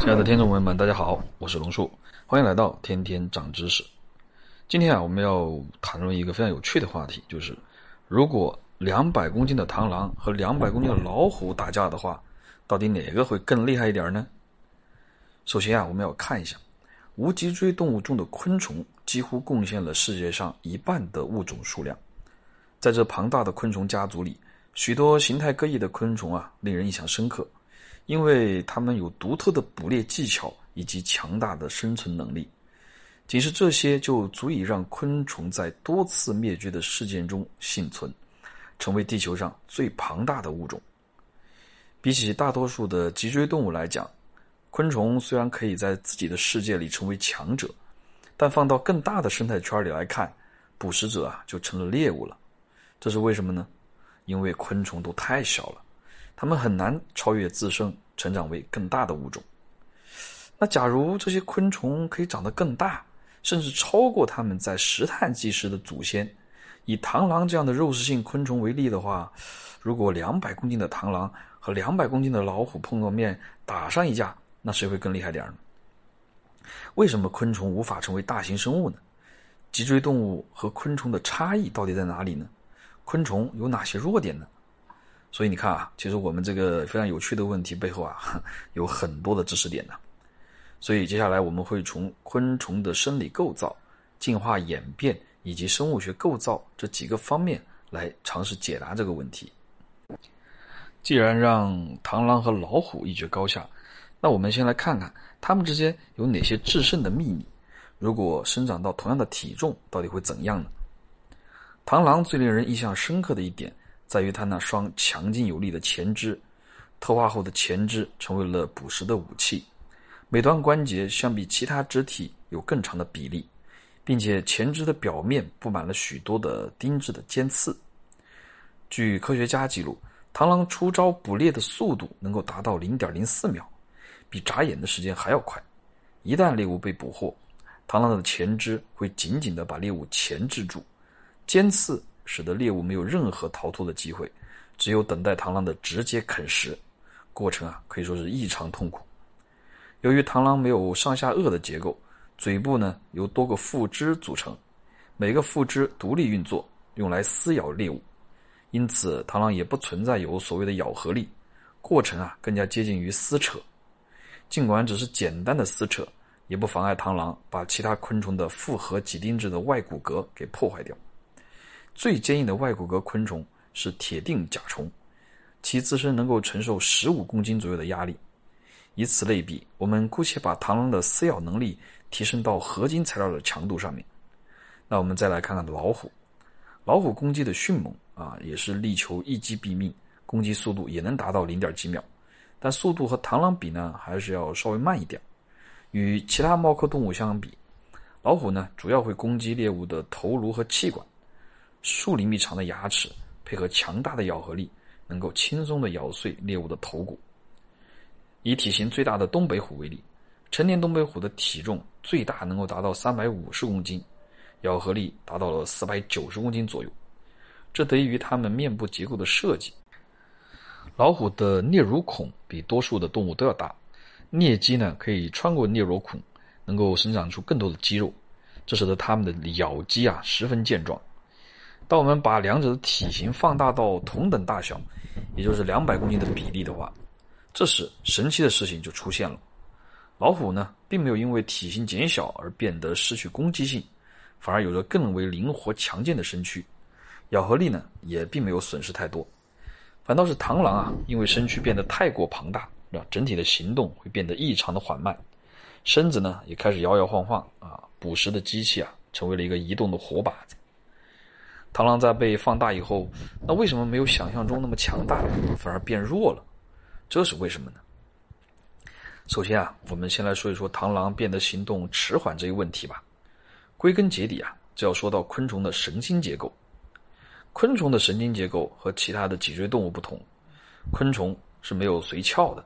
亲爱的听众朋友们，大家好，我是龙树，欢迎来到天天长知识。今天啊，我们要谈论一个非常有趣的话题，就是如果两百公斤的螳螂和两百公斤的老虎打架的话，到底哪个会更厉害一点呢？首先啊，我们要看一下无脊椎动物中的昆虫，几乎贡献了世界上一半的物种数量。在这庞大的昆虫家族里，许多形态各异的昆虫啊，令人印象深刻。因为它们有独特的捕猎技巧以及强大的生存能力，仅是这些就足以让昆虫在多次灭绝的事件中幸存，成为地球上最庞大的物种。比起大多数的脊椎动物来讲，昆虫虽然可以在自己的世界里成为强者，但放到更大的生态圈里来看，捕食者啊就成了猎物了。这是为什么呢？因为昆虫都太小了。它们很难超越自身，成长为更大的物种。那假如这些昆虫可以长得更大，甚至超过它们在石炭纪时的祖先，以螳螂这样的肉食性昆虫为例的话，如果两百公斤的螳螂和两百公斤的老虎碰到面打上一架，那谁会更厉害点呢？为什么昆虫无法成为大型生物呢？脊椎动物和昆虫的差异到底在哪里呢？昆虫有哪些弱点呢？所以你看啊，其实我们这个非常有趣的问题背后啊，有很多的知识点呢。所以接下来我们会从昆虫的生理构造、进化演变以及生物学构造这几个方面来尝试解答这个问题。既然让螳螂和老虎一决高下，那我们先来看看它们之间有哪些制胜的秘密。如果生长到同样的体重，到底会怎样呢？螳螂最令人印象深刻的一点。在于它那双强劲有力的前肢，特化后的前肢成为了捕食的武器。每段关节相比其他肢体有更长的比例，并且前肢的表面布满了许多的钉制的尖刺。据科学家记录，螳螂出招捕猎的速度能够达到零点零四秒，比眨眼的时间还要快。一旦猎物被捕获，螳螂的前肢会紧紧地把猎物钳制住，尖刺。使得猎物没有任何逃脱的机会，只有等待螳螂的直接啃食，过程啊可以说是异常痛苦。由于螳螂没有上下颚的结构，嘴部呢由多个附肢组成，每个附肢独立运作，用来撕咬猎物，因此螳螂也不存在有所谓的咬合力，过程啊更加接近于撕扯。尽管只是简单的撕扯，也不妨碍螳螂把其他昆虫的复合几丁质的外骨骼给破坏掉。最坚硬的外骨骼昆虫是铁定甲虫，其自身能够承受十五公斤左右的压力。以此类比，我们姑且把螳螂的撕咬能力提升到合金材料的强度上面。那我们再来看看老虎，老虎攻击的迅猛啊，也是力求一击毙命，攻击速度也能达到零点几秒。但速度和螳螂比呢，还是要稍微慢一点。与其他猫科动物相比，老虎呢主要会攻击猎物的头颅和气管。数厘米长的牙齿配合强大的咬合力，能够轻松地咬碎猎物的头骨。以体型最大的东北虎为例，成年东北虎的体重最大能够达到三百五十公斤，咬合力达到了四百九十公斤左右。这得益于它们面部结构的设计。老虎的颞乳孔比多数的动物都要大，颞肌呢可以穿过颞乳孔，能够生长出更多的肌肉，这使得它们的咬肌啊十分健壮。当我们把两者的体型放大到同等大小，也就是两百公斤的比例的话，这时神奇的事情就出现了。老虎呢，并没有因为体型减小而变得失去攻击性，反而有着更为灵活强健的身躯，咬合力呢也并没有损失太多。反倒是螳螂啊，因为身躯变得太过庞大，啊，整体的行动会变得异常的缓慢，身子呢也开始摇摇晃晃啊，捕食的机器啊，成为了一个移动的活靶子。螳螂在被放大以后，那为什么没有想象中那么强大，反而变弱了？这是为什么呢？首先啊，我们先来说一说螳螂变得行动迟缓这一问题吧。归根结底啊，就要说到昆虫的神经结构。昆虫的神经结构和其他的脊椎动物不同，昆虫是没有髓鞘的，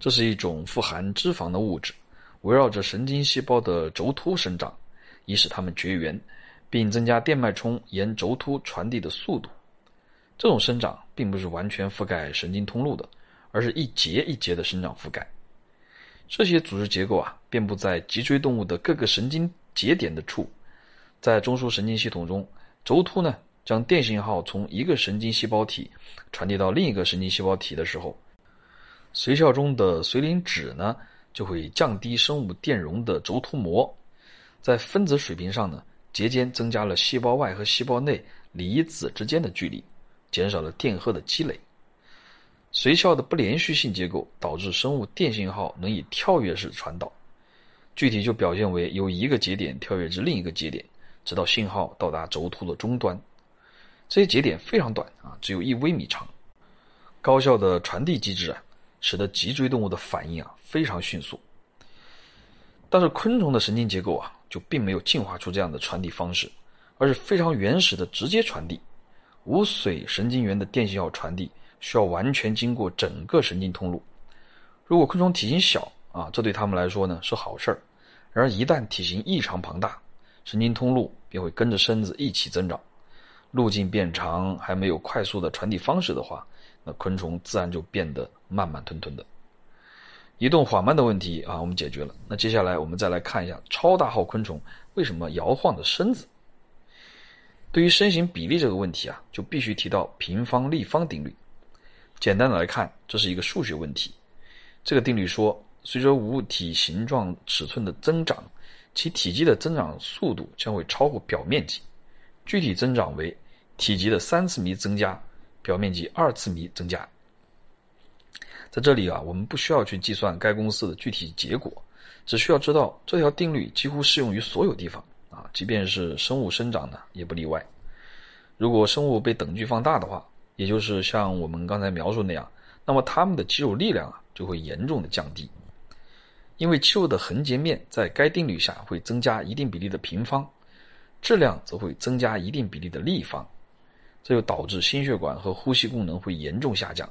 这是一种富含脂肪的物质，围绕着神经细胞的轴突生长，以使它们绝缘。并增加电脉冲沿轴突传递的速度。这种生长并不是完全覆盖神经通路的，而是一节一节的生长覆盖。这些组织结构啊，遍布在脊椎动物的各个神经节点的处。在中枢神经系统中，轴突呢将电信号从一个神经细胞体传递到另一个神经细胞体的时候，髓鞘中的髓磷脂呢就会降低生物电容的轴突膜。在分子水平上呢，节间增加了细胞外和细胞内离子之间的距离，减少了电荷的积累。髓鞘的不连续性结构导致生物电信号能以跳跃式传导，具体就表现为由一个节点跳跃至另一个节点，直到信号到达轴突的终端。这些节点非常短啊，只有一微米长。高效的传递机制啊，使得脊椎动物的反应啊非常迅速。但是昆虫的神经结构啊，就并没有进化出这样的传递方式，而是非常原始的直接传递，无髓神经元的电信号传递。需要完全经过整个神经通路。如果昆虫体型小啊，这对他们来说呢是好事儿；然而一旦体型异常庞大，神经通路便会跟着身子一起增长，路径变长，还没有快速的传递方式的话，那昆虫自然就变得慢慢吞吞的。移动缓慢的问题啊，我们解决了。那接下来我们再来看一下超大号昆虫为什么摇晃着身子。对于身形比例这个问题啊，就必须提到平方立方定律。简单的来看，这是一个数学问题。这个定律说，随着物体形状尺寸的增长，其体积的增长速度将会超过表面积。具体增长为体积的三次幂增加，表面积二次幂增加。在这里啊，我们不需要去计算该公司的具体结果，只需要知道这条定律几乎适用于所有地方啊，即便是生物生长呢，也不例外。如果生物被等距放大的话，也就是像我们刚才描述那样，那么它们的肌肉力量啊就会严重的降低，因为肌肉的横截面在该定律下会增加一定比例的平方，质量则会增加一定比例的立方，这就导致心血管和呼吸功能会严重下降。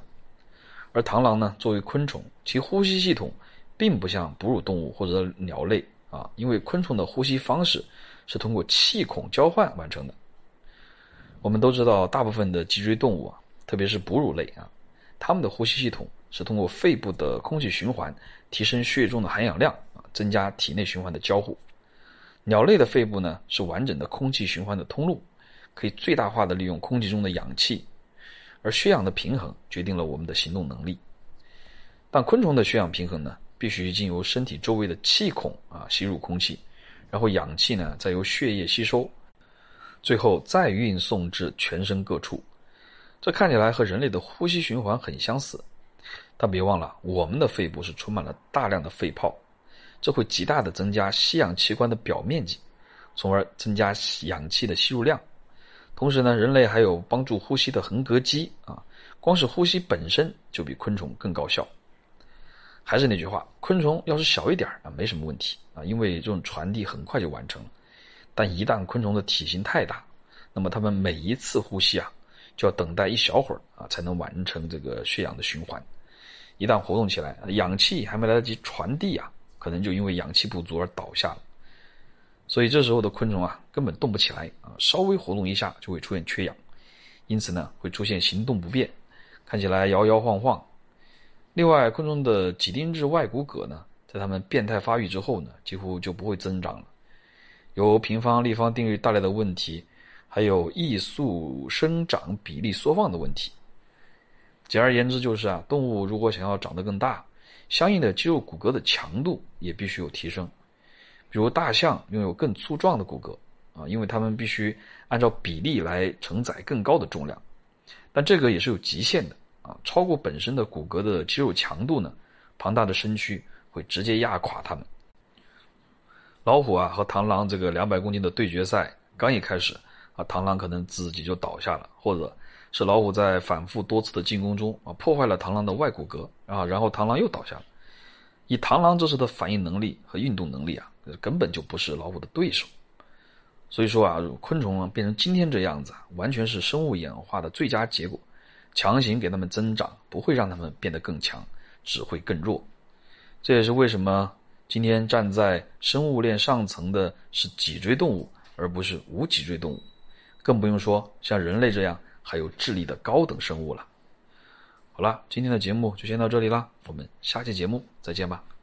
而螳螂呢，作为昆虫，其呼吸系统并不像哺乳动物或者鸟类啊，因为昆虫的呼吸方式是通过气孔交换完成的。我们都知道，大部分的脊椎动物啊，特别是哺乳类啊，它们的呼吸系统是通过肺部的空气循环提升血液中的含氧量啊，增加体内循环的交互。鸟类的肺部呢是完整的空气循环的通路，可以最大化的利用空气中的氧气，而血氧的平衡决定了我们的行动能力。但昆虫的血氧平衡呢，必须经由身体周围的气孔啊吸入空气，然后氧气呢再由血液吸收。最后再运送至全身各处，这看起来和人类的呼吸循环很相似，但别忘了，我们的肺部是充满了大量的肺泡，这会极大的增加吸氧器官的表面积，从而增加氧气的吸入量。同时呢，人类还有帮助呼吸的横膈肌啊，光是呼吸本身就比昆虫更高效。还是那句话，昆虫要是小一点啊，没什么问题啊，因为这种传递很快就完成了。但一旦昆虫的体型太大，那么它们每一次呼吸啊，就要等待一小会儿啊，才能完成这个血氧的循环。一旦活动起来，氧气还没来得及传递啊，可能就因为氧气不足而倒下了。所以这时候的昆虫啊，根本动不起来啊，稍微活动一下就会出现缺氧，因此呢，会出现行动不便，看起来摇摇晃晃。另外，昆虫的几丁质外骨骼呢，在它们变态发育之后呢，几乎就不会增长了。由平方立方定律带来的问题，还有艺速生长比例缩放的问题。简而言之，就是啊，动物如果想要长得更大，相应的肌肉骨骼的强度也必须有提升。比如大象拥有更粗壮的骨骼啊，因为它们必须按照比例来承载更高的重量。但这个也是有极限的啊，超过本身的骨骼的肌肉强度呢，庞大的身躯会直接压垮它们。老虎啊和螳螂这个两百公斤的对决赛刚一开始啊，螳螂可能自己就倒下了，或者是老虎在反复多次的进攻中啊破坏了螳螂的外骨骼啊，然后螳螂又倒下了。以螳螂这时的反应能力和运动能力啊，根本就不是老虎的对手。所以说啊，昆虫变成今天这样子，完全是生物演化的最佳结果。强行给它们增长，不会让它们变得更强，只会更弱。这也是为什么。今天站在生物链上层的是脊椎动物，而不是无脊椎动物，更不用说像人类这样还有智力的高等生物了。好了，今天的节目就先到这里啦，我们下期节目再见吧。